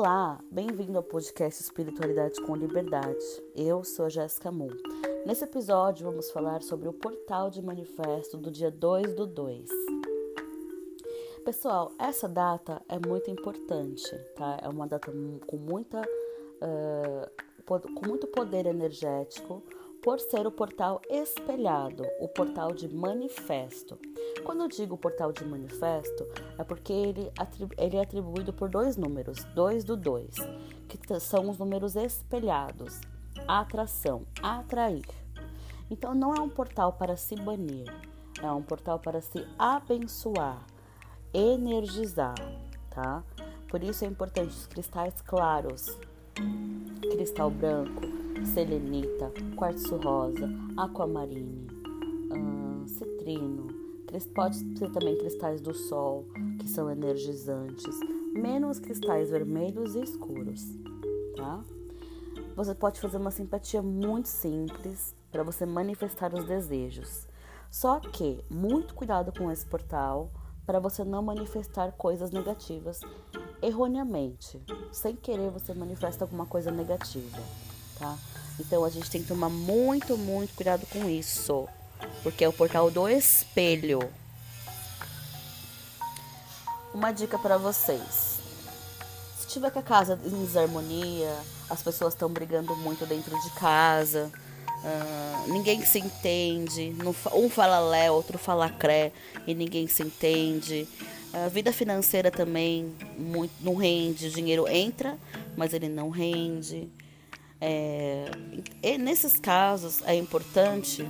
Olá, bem-vindo ao podcast Espiritualidade com Liberdade. Eu sou a Jéssica Moon. Nesse episódio vamos falar sobre o portal de manifesto do dia 2 do 2. Pessoal, essa data é muito importante, tá? É uma data com muita uh, com muito poder energético, por ser o portal espelhado, o portal de manifesto. Quando eu digo portal de manifesto, é porque ele, ele é atribuído por dois números, 2 do 2, que são os números espelhados, atração, atrair. Então não é um portal para se banir, é um portal para se abençoar, energizar, tá? Por isso é importante os cristais claros, cristal branco, selenita, quartzo rosa, aquamarine, hum, citrino. Pode ser também cristais do sol, que são energizantes, menos cristais vermelhos e escuros, tá? Você pode fazer uma simpatia muito simples para você manifestar os desejos. Só que muito cuidado com esse portal para você não manifestar coisas negativas erroneamente. Sem querer você manifesta alguma coisa negativa, tá? Então a gente tem que tomar muito, muito cuidado com isso, porque é o portal do espelho. Uma dica para vocês. Se tiver com a casa em desarmonia, as pessoas estão brigando muito dentro de casa, uh, ninguém se entende, um fala lé, outro fala cré e ninguém se entende. A vida financeira também muito, não rende, o dinheiro entra, mas ele não rende. É, nesses casos é importante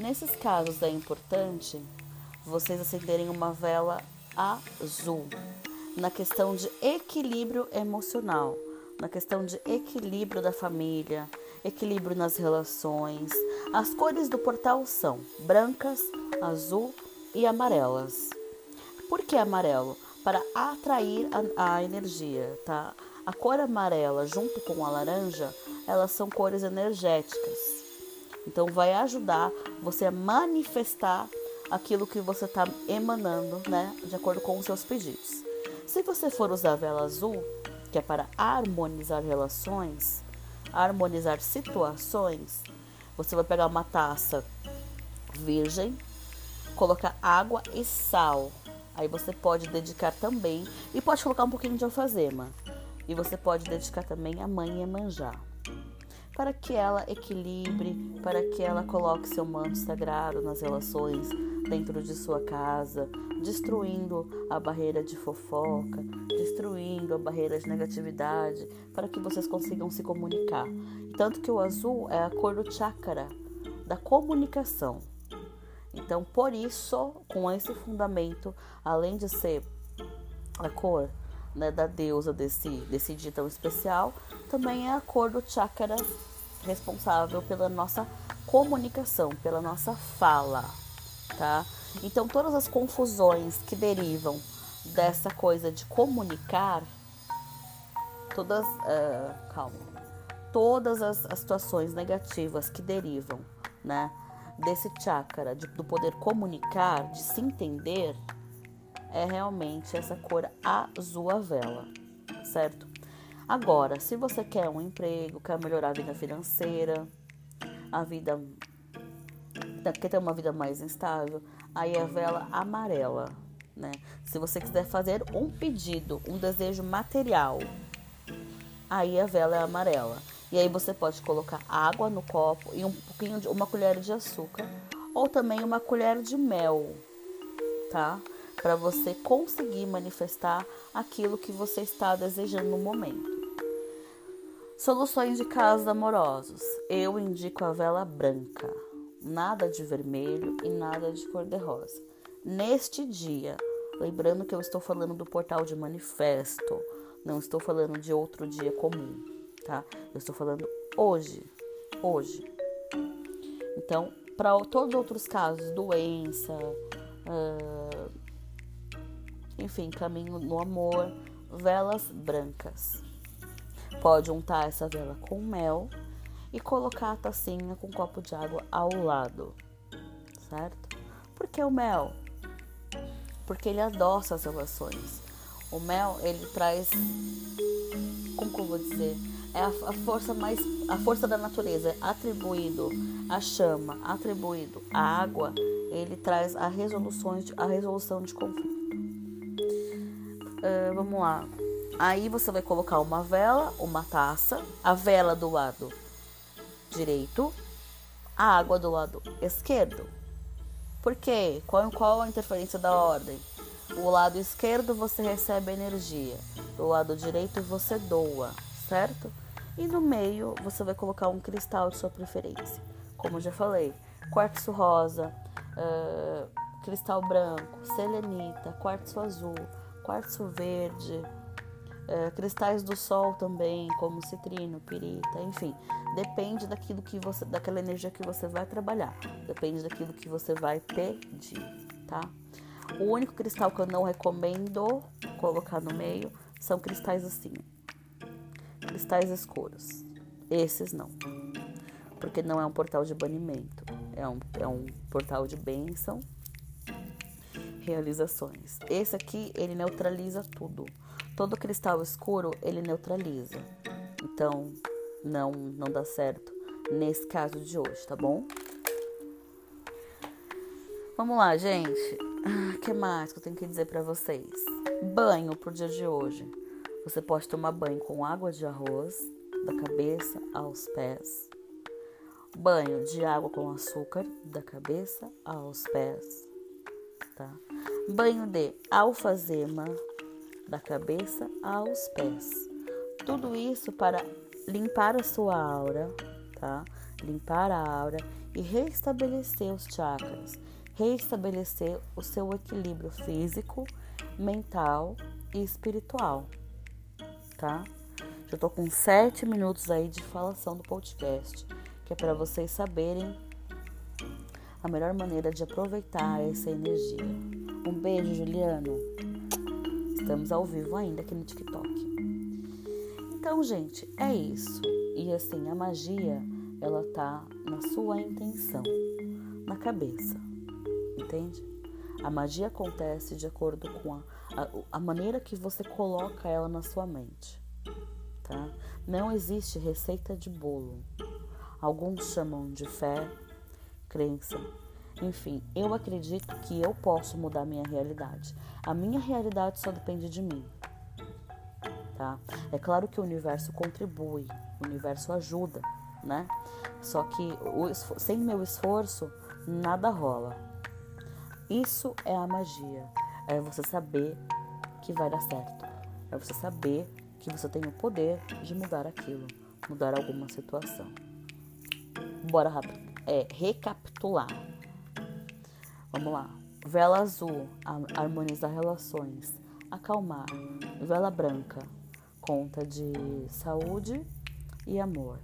Nesses casos é importante vocês acenderem uma vela azul na questão de equilíbrio emocional, na questão de equilíbrio da família, equilíbrio nas relações. As cores do portal são brancas, azul e amarelas. Por que amarelo? Para atrair a, a energia, tá? A cor amarela junto com a laranja, elas são cores energéticas. Então vai ajudar você a manifestar aquilo que você está emanando, né? De acordo com os seus pedidos. Se você for usar vela azul, que é para harmonizar relações, harmonizar situações, você vai pegar uma taça virgem, colocar água e sal Aí você pode dedicar também e pode colocar um pouquinho de alfazema. E você pode dedicar também a mãe Emanjá. Para que ela equilibre, para que ela coloque seu manto sagrado nas relações dentro de sua casa, destruindo a barreira de fofoca, destruindo a barreira de negatividade, para que vocês consigam se comunicar. Tanto que o azul é a cor do chakra, da comunicação. Então, por isso, com esse fundamento, além de ser a cor né, da deusa desse, desse dia tão especial, também é a cor do chakra responsável pela nossa comunicação, pela nossa fala, tá? Então, todas as confusões que derivam dessa coisa de comunicar, todas, uh, calma, todas as, as situações negativas que derivam, né? Desse chakra, de, do poder comunicar, de se entender, é realmente essa cor azul a vela, certo? Agora, se você quer um emprego, quer melhorar a vida financeira, a vida quer ter uma vida mais instável, aí é a vela amarela, né? Se você quiser fazer um pedido, um desejo material, aí a vela é amarela. E aí você pode colocar água no copo e um pouquinho de uma colher de açúcar ou também uma colher de mel, tá? Para você conseguir manifestar aquilo que você está desejando no momento. Soluções de casos amorosos. Eu indico a vela branca, nada de vermelho e nada de cor-de-rosa. Neste dia, lembrando que eu estou falando do portal de manifesto, não estou falando de outro dia comum tá? Eu estou falando hoje, hoje. Então, para todos os outros casos, doença, uh, enfim, caminho no amor, velas brancas. Pode untar essa vela com mel e colocar a tacinha com um copo de água ao lado, certo? Por que o mel? Porque ele adoça as relações. O mel, ele traz. Como que eu vou dizer? É a, a força mais. A força da natureza. Atribuído a chama, atribuído a água, ele traz a, resoluções a resolução de conflito. Uh, vamos lá. Aí você vai colocar uma vela, uma taça, a vela do lado direito, a água do lado esquerdo. Por quê? Qual, qual a interferência da ordem? O lado esquerdo você recebe energia, do lado direito você doa, certo? E no meio você vai colocar um cristal de sua preferência. Como eu já falei, quartzo rosa, uh, cristal branco, selenita, quartzo azul, quartzo verde, uh, cristais do sol também, como citrino, pirita, enfim, depende daquilo que você, daquela energia que você vai trabalhar, depende daquilo que você vai pedir, tá? O único cristal que eu não recomendo colocar no meio são cristais assim, cristais escuros. Esses não, porque não é um portal de banimento, é um, é um portal de bênção, realizações. Esse aqui ele neutraliza tudo. Todo cristal escuro ele neutraliza. Então não não dá certo nesse caso de hoje, tá bom? Vamos lá, gente. O ah, que mais que eu tenho que dizer para vocês? Banho pro dia de hoje. Você pode tomar banho com água de arroz, da cabeça aos pés. Banho de água com açúcar, da cabeça aos pés. Tá? Banho de alfazema, da cabeça aos pés. Tudo isso para limpar a sua aura, tá? Limpar a aura e restabelecer os chakras reestabelecer o seu equilíbrio físico, mental e espiritual, tá? Já tô com sete minutos aí de falação do podcast, que é para vocês saberem a melhor maneira de aproveitar essa energia. Um beijo, Juliano. Estamos ao vivo ainda aqui no TikTok. Então, gente, é isso. E assim, a magia, ela tá na sua intenção, na cabeça entende? A magia acontece de acordo com a, a, a, maneira que você coloca ela na sua mente, tá? Não existe receita de bolo. Alguns chamam de fé, crença. Enfim, eu acredito que eu posso mudar minha realidade. A minha realidade só depende de mim, tá? É claro que o universo contribui, o universo ajuda, né? Só que sem meu esforço, nada rola. Isso é a magia. É você saber que vai dar certo. É você saber que você tem o poder de mudar aquilo, mudar alguma situação. Bora é, recapitular. Vamos lá. Vela azul, harmonizar relações, acalmar. Vela branca, conta de saúde e amor.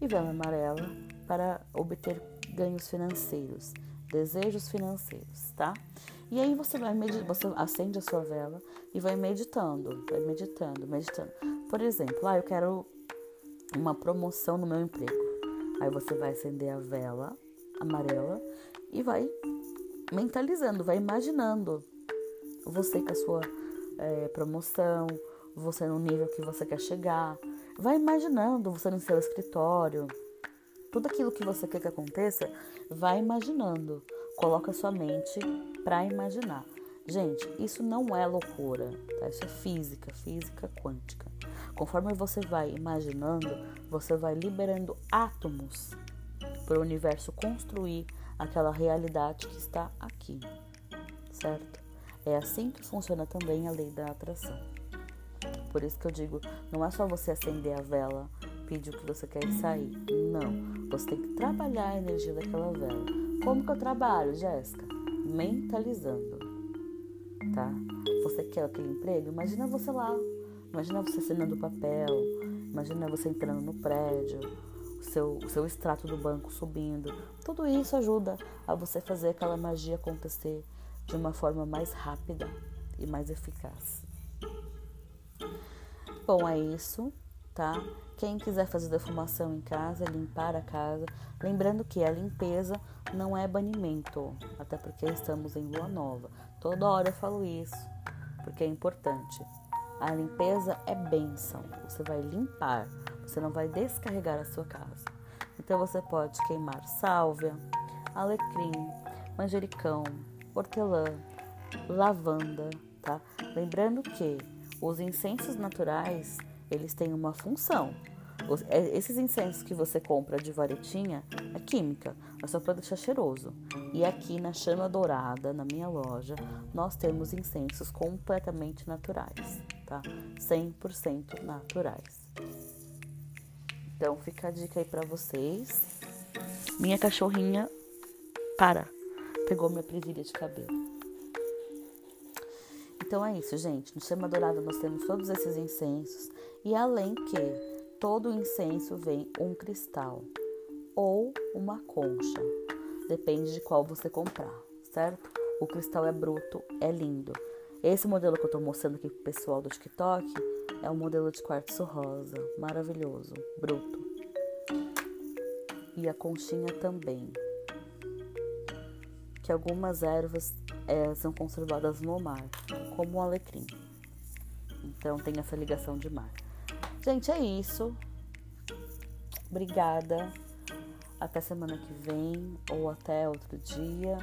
E vela amarela para obter ganhos financeiros desejos financeiros, tá? E aí você vai você acende a sua vela e vai meditando, vai meditando, meditando. Por exemplo, ah, eu quero uma promoção no meu emprego. Aí você vai acender a vela amarela e vai mentalizando, vai imaginando você com a sua é, promoção, você no nível que você quer chegar. Vai imaginando você no seu escritório, tudo aquilo que você quer que aconteça, vai imaginando. Coloca sua mente para imaginar. Gente, isso não é loucura, tá? Isso é física, física quântica. Conforme você vai imaginando, você vai liberando átomos para o universo construir aquela realidade que está aqui, certo? É assim que funciona também a lei da atração. Por isso que eu digo, não é só você acender a vela pedir o que você quer sair. Não. Você tem que trabalhar a energia daquela vela. Como que eu trabalho, Jéssica? Mentalizando. Tá? Você quer aquele emprego? Imagina você lá. Imagina você assinando papel. Imagina você entrando no prédio. O seu, o seu extrato do banco subindo. Tudo isso ajuda a você fazer aquela magia acontecer de uma forma mais rápida e mais eficaz. Bom, é isso, tá? Quem quiser fazer defumação em casa, limpar a casa, lembrando que a limpeza não é banimento, até porque estamos em lua nova. Toda hora eu falo isso, porque é importante. A limpeza é bênção. Você vai limpar, você não vai descarregar a sua casa. Então você pode queimar sálvia, alecrim, manjericão, hortelã, lavanda, tá? Lembrando que os incensos naturais eles têm uma função. É, esses incensos que você compra de varetinha é química, é só para deixar cheiroso. E aqui na Chama Dourada, na minha loja, nós temos incensos completamente naturais, tá? 100% naturais. Então fica a dica aí para vocês. Minha cachorrinha para, pegou minha presilha de cabelo. Então é isso, gente. No Chama Dourada nós temos todos esses incensos e além que todo incenso vem um cristal ou uma concha, depende de qual você comprar, certo? O cristal é bruto, é lindo. Esse modelo que eu tô mostrando aqui pro pessoal do TikTok é um modelo de quartzo rosa, maravilhoso, bruto. E a conchinha também. Que algumas ervas é, são conservadas no mar, como o alecrim. Então tem essa ligação de mar. Gente, é isso. Obrigada. Até semana que vem ou até outro dia.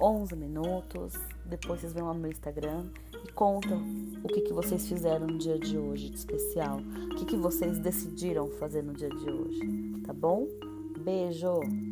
11 minutos. Depois vocês vão lá no meu Instagram e contam o que, que vocês fizeram no dia de hoje de especial. O que, que vocês decidiram fazer no dia de hoje. Tá bom? Beijo!